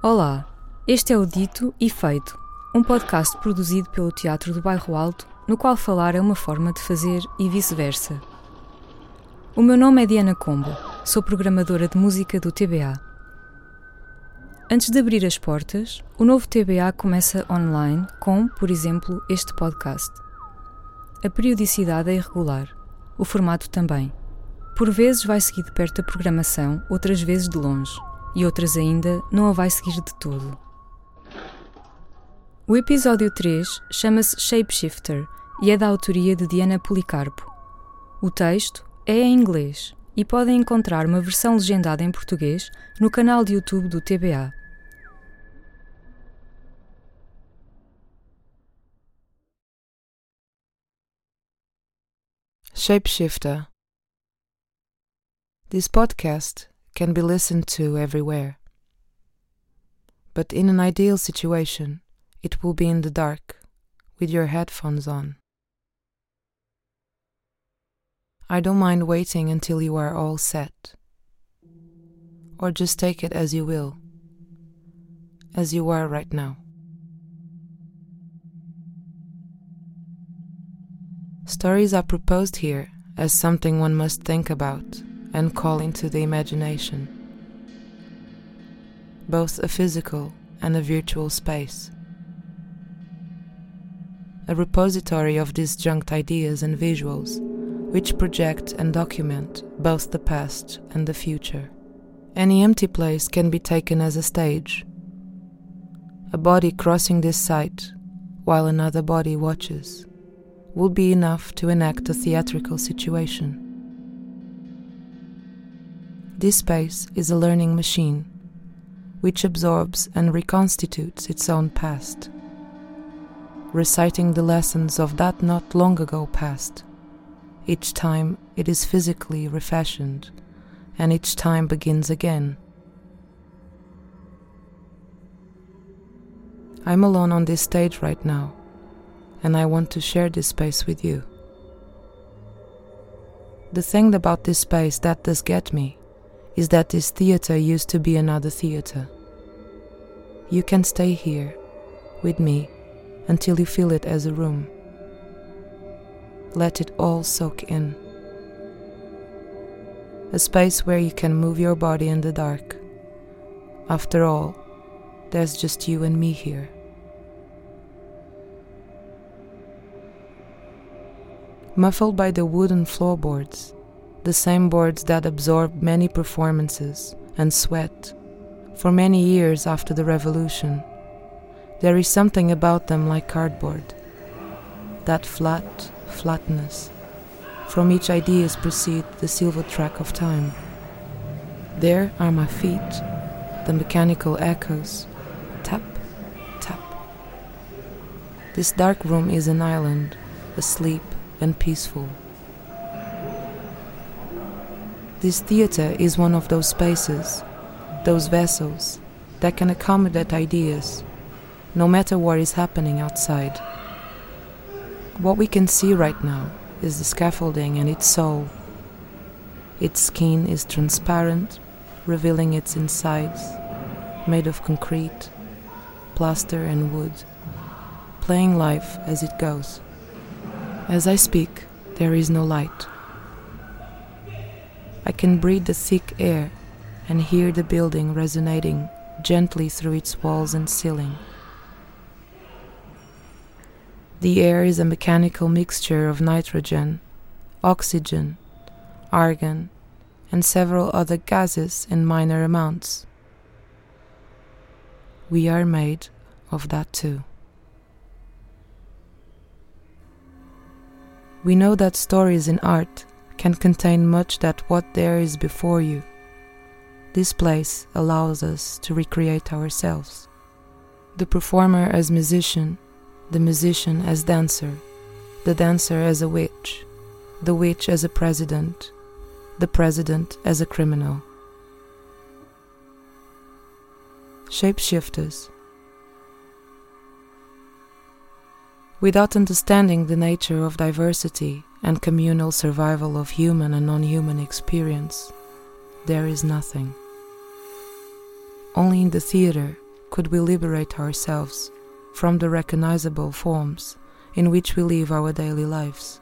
Olá, este é o Dito e Feito, um podcast produzido pelo Teatro do Bairro Alto, no qual falar é uma forma de fazer e vice-versa. O meu nome é Diana Combo, sou programadora de música do TBA. Antes de abrir as portas, o novo TBA começa online com, por exemplo, este podcast. A periodicidade é irregular, o formato também. Por vezes vai seguir de perto a programação, outras vezes de longe, e outras ainda não a vai seguir de todo. O episódio 3 chama-se Shapeshifter e é da autoria de Diana Policarpo. O texto é em inglês e podem encontrar uma versão legendada em português no canal de YouTube do TBA. Shapeshifter. This podcast can be listened to everywhere. But in an ideal situation, it will be in the dark, with your headphones on. I don't mind waiting until you are all set. Or just take it as you will, as you are right now. Stories are proposed here as something one must think about and call into the imagination, both a physical and a virtual space. A repository of disjunct ideas and visuals which project and document both the past and the future. Any empty place can be taken as a stage. A body crossing this site while another body watches would be enough to enact a theatrical situation. This space is a learning machine which absorbs and reconstitutes its own past, reciting the lessons of that not long ago past. Each time it is physically refashioned, and each time begins again. I'm alone on this stage right now, and I want to share this space with you. The thing about this space that does get me is that this theater used to be another theater. You can stay here with me until you feel it as a room. Let it all soak in. A space where you can move your body in the dark. After all, there's just you and me here. Muffled by the wooden floorboards, the same boards that absorbed many performances and sweat for many years after the revolution. There is something about them like cardboard. That flat flatness. From each ideas proceed the silver track of time. There are my feet, the mechanical echoes. Tap, tap. This dark room is an island, asleep and peaceful. This theater is one of those spaces, those vessels, that can accommodate ideas, no matter what is happening outside. What we can see right now is the scaffolding and its soul. Its skin is transparent, revealing its insides, made of concrete, plaster, and wood, playing life as it goes. As I speak, there is no light. I can breathe the thick air and hear the building resonating gently through its walls and ceiling. The air is a mechanical mixture of nitrogen, oxygen, argon, and several other gases in minor amounts. We are made of that too. We know that stories in art can contain much that what there is before you. This place allows us to recreate ourselves. The performer as musician, the musician as dancer, the dancer as a witch, the witch as a president, the president as a criminal. Shapeshifters. Without understanding the nature of diversity and communal survival of human and non human experience, there is nothing. Only in the theater could we liberate ourselves from the recognizable forms in which we live our daily lives.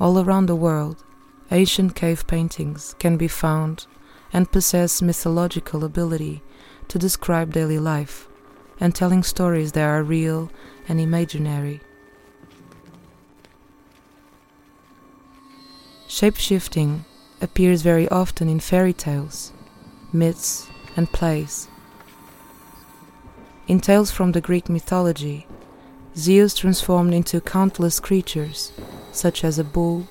All around the world, ancient cave paintings can be found and possess mythological ability to describe daily life and telling stories that are real and imaginary. Shapeshifting appears very often in fairy tales, myths, and plays. In tales from the Greek mythology, Zeus transformed into countless creatures, such as a bull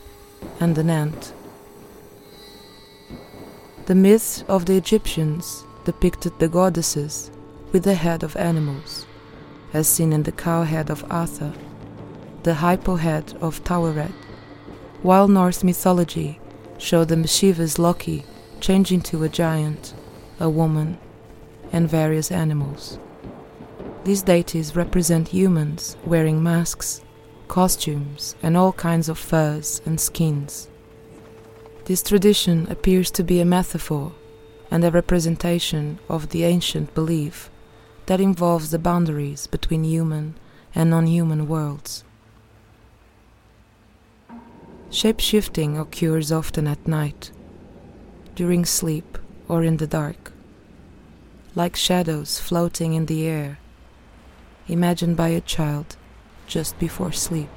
and an ant. The myths of the Egyptians depicted the goddesses with the head of animals, as seen in the cow head of Hathor, the hippo head of Taweret, while Norse mythology showed the mischievous Loki change into a giant, a woman, and various animals. These deities represent humans wearing masks, costumes, and all kinds of furs and skins. This tradition appears to be a metaphor and a representation of the ancient belief that involves the boundaries between human and non human worlds. Shape shifting occurs often at night, during sleep or in the dark, like shadows floating in the air imagined by a child just before sleep.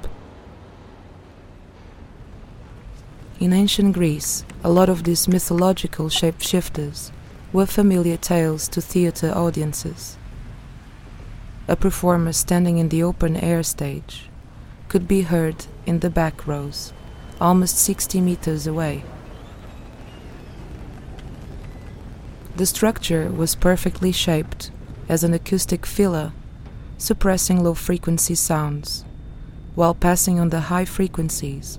In ancient Greece, a lot of these mythological shapeshifters were familiar tales to theater audiences. A performer standing in the open air stage could be heard in the back rows, almost 60 meters away. The structure was perfectly shaped as an acoustic filler suppressing low frequency sounds while passing on the high frequencies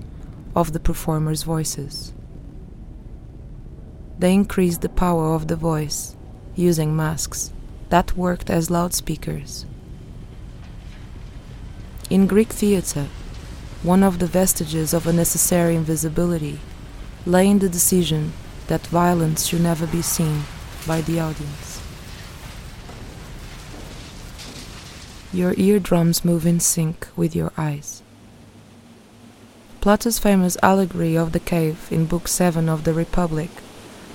of the performers' voices. They increased the power of the voice using masks that worked as loudspeakers. In Greek theatre, one of the vestiges of a necessary invisibility lay in the decision that violence should never be seen by the audience. Your eardrums move in sync with your eyes. Plato's famous allegory of the cave in Book 7 of the Republic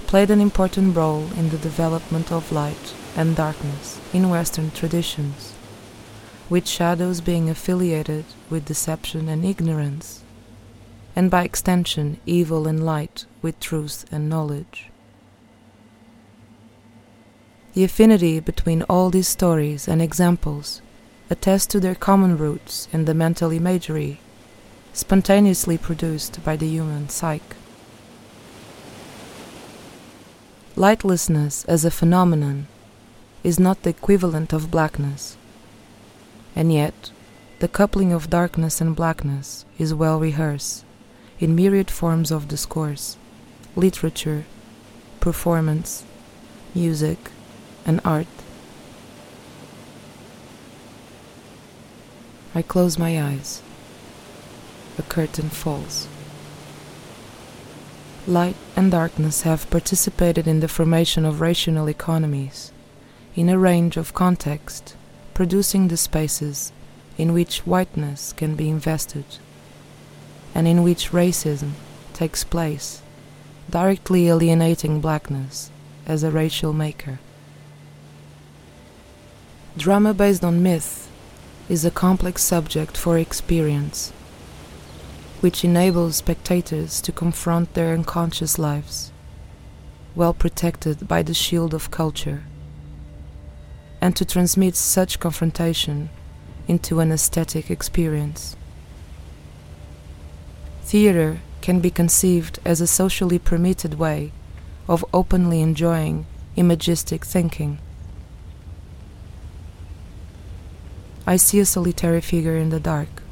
played an important role in the development of light and darkness in Western traditions, with shadows being affiliated with deception and ignorance, and by extension, evil and light with truth and knowledge. The affinity between all these stories and examples attest to their common roots in the mental imagery spontaneously produced by the human psyche. Lightlessness as a phenomenon is not the equivalent of blackness, and yet the coupling of darkness and blackness is well rehearsed in myriad forms of discourse, literature, performance, music, and art. I close my eyes. The curtain falls. Light and darkness have participated in the formation of rational economies, in a range of contexts, producing the spaces in which whiteness can be invested, and in which racism takes place, directly alienating blackness as a racial maker. Drama based on myth is a complex subject for experience, which enables spectators to confront their unconscious lives, well protected by the shield of culture, and to transmit such confrontation into an aesthetic experience. Theatre can be conceived as a socially permitted way of openly enjoying imagistic thinking. I see a solitary figure in the dark.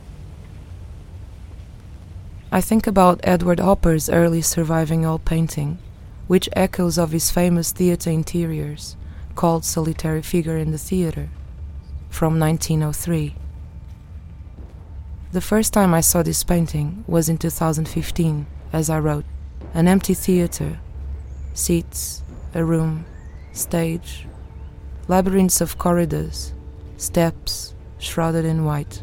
I think about Edward Hopper's early surviving oil painting, which echoes of his famous theatre interiors, called Solitary Figure in the Theatre, from 1903. The first time I saw this painting was in 2015, as I wrote. An empty theatre, seats, a room, stage, labyrinths of corridors, steps shrouded in white.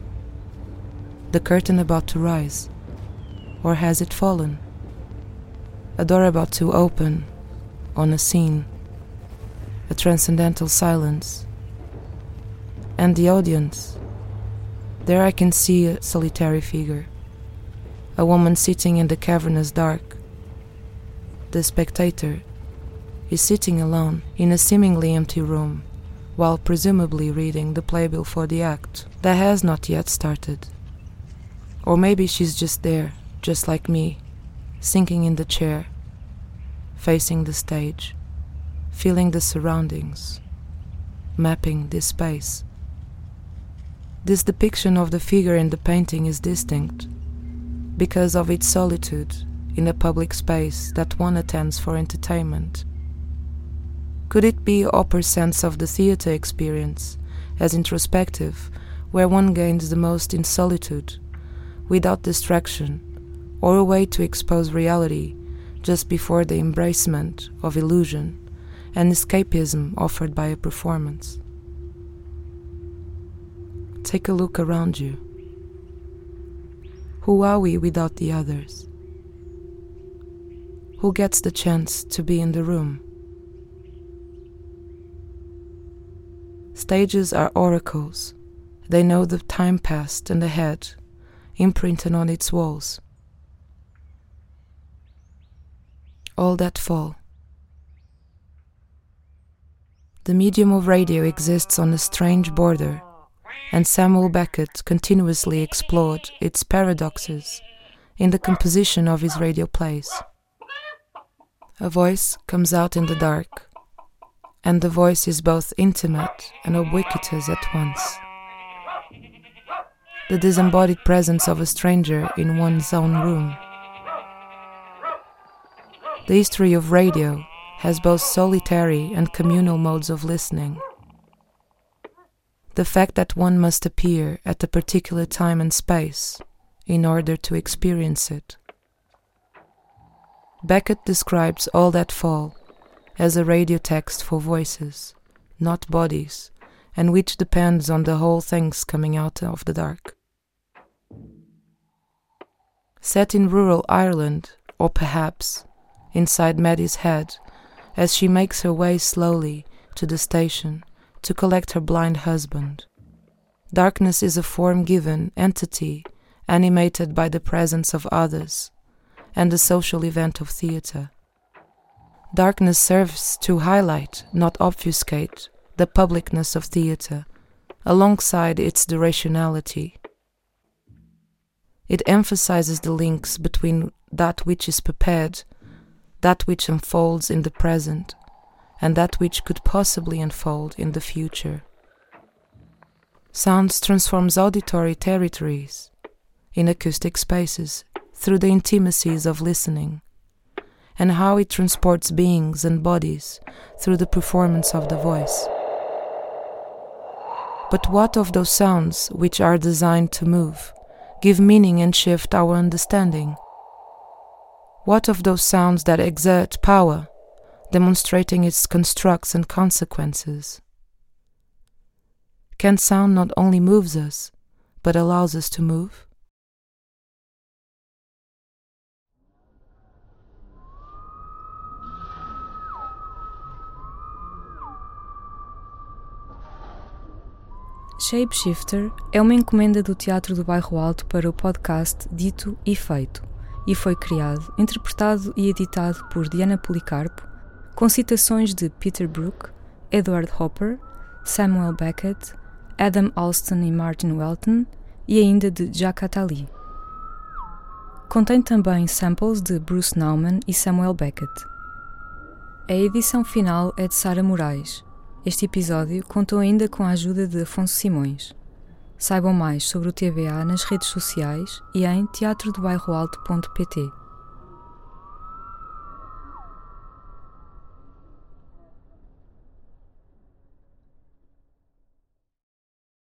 The curtain about to rise, or has it fallen? A door about to open on a scene, a transcendental silence. And the audience. There I can see a solitary figure, a woman sitting in the cavernous dark. The spectator is sitting alone in a seemingly empty room while presumably reading the playbill for the act that has not yet started. Or maybe she's just there, just like me, sinking in the chair, facing the stage, feeling the surroundings, mapping this space. This depiction of the figure in the painting is distinct because of its solitude in a public space that one attends for entertainment could it be Hopper's sense of the theatre experience, as introspective, where one gains the most in solitude, without distraction, or a way to expose reality just before the embracement of illusion and escapism offered by a performance? Take a look around you. Who are we without the others? Who gets the chance to be in the room? Stages are oracles. They know the time past and ahead, imprinted on its walls. All that fall. The medium of radio exists on a strange border, and Samuel Beckett continuously explored its paradoxes in the composition of his radio plays. A voice comes out in the dark and the voice is both intimate and ubiquitous at once. The disembodied presence of a stranger in one's own room. The history of radio has both solitary and communal modes of listening. The fact that one must appear at a particular time and space in order to experience it. Beckett describes all that fall as a radio text for voices, not bodies, and which depends on the whole things coming out of the dark. Set in rural Ireland, or perhaps inside Maddy's head, as she makes her way slowly to the station to collect her blind husband. Darkness is a form given entity animated by the presence of others and the social event of theatre. Darkness serves to highlight, not obfuscate, the publicness of theatre, alongside its durationality. It emphasizes the links between that which is prepared, that which unfolds in the present, and that which could possibly unfold in the future. Sounds transforms auditory territories in acoustic spaces through the intimacies of listening and how it transports beings and bodies through the performance of the voice. But what of those sounds which are designed to move, give meaning and shift our understanding? What of those sounds that exert power, demonstrating its constructs and consequences? Can sound not only moves us, but allows us to move? Shapeshifter é uma encomenda do Teatro do Bairro Alto para o podcast Dito e Feito e foi criado, interpretado e editado por Diana Policarpo, com citações de Peter Brook, Edward Hopper, Samuel Beckett, Adam Alston e Martin Welton e ainda de Jacques Attali. Contém também samples de Bruce Nauman e Samuel Beckett. A edição final é de Sara Moraes este episódio contou ainda com a ajuda de Afonso Simões. Saibam mais sobre o TBA nas redes sociais e em teatrodobairroalto.pt.